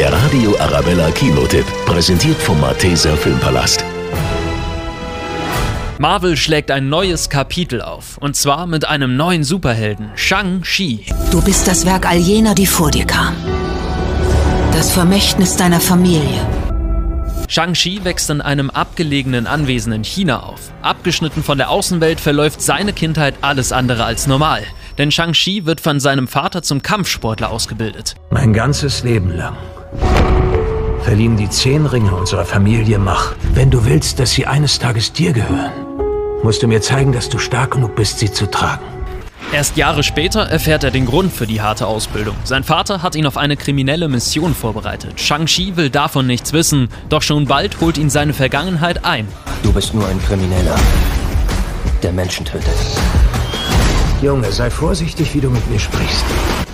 Der Radio Arabella Kinotipp, präsentiert vom Malteser Filmpalast. Marvel schlägt ein neues Kapitel auf. Und zwar mit einem neuen Superhelden, Shang-Chi. Du bist das Werk all jener, die vor dir kamen. Das Vermächtnis deiner Familie. Shang-Chi wächst in einem abgelegenen Anwesen in China auf. Abgeschnitten von der Außenwelt verläuft seine Kindheit alles andere als normal. Denn Shang-Chi wird von seinem Vater zum Kampfsportler ausgebildet. Mein ganzes Leben lang verliehen die zehn Ringe unserer Familie Macht. Wenn du willst, dass sie eines Tages dir gehören, musst du mir zeigen, dass du stark genug bist, sie zu tragen. Erst Jahre später erfährt er den Grund für die harte Ausbildung. Sein Vater hat ihn auf eine kriminelle Mission vorbereitet. Shang-Chi will davon nichts wissen, doch schon bald holt ihn seine Vergangenheit ein. Du bist nur ein Krimineller, der Menschen tötet. Junge, sei vorsichtig, wie du mit mir sprichst.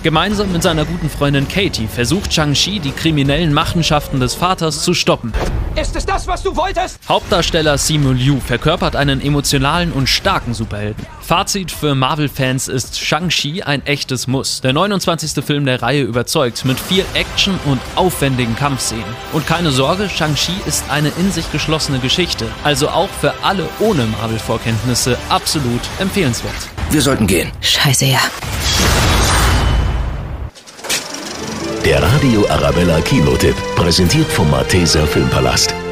Gemeinsam mit seiner guten Freundin Katie versucht Shang-Chi, die kriminellen Machenschaften des Vaters zu stoppen. Ist es das, was du wolltest? Hauptdarsteller Simu Liu verkörpert einen emotionalen und starken Superhelden. Fazit für Marvel-Fans ist Shang-Chi ein echtes Muss. Der 29. Film der Reihe überzeugt mit viel Action und aufwendigen Kampfszenen. Und keine Sorge, Shang-Chi ist eine in sich geschlossene Geschichte, also auch für alle ohne Marvel-Vorkenntnisse absolut empfehlenswert. Wir sollten gehen. Scheiße, ja. Radio Arabella Kinotipp, präsentiert vom Malteser Filmpalast.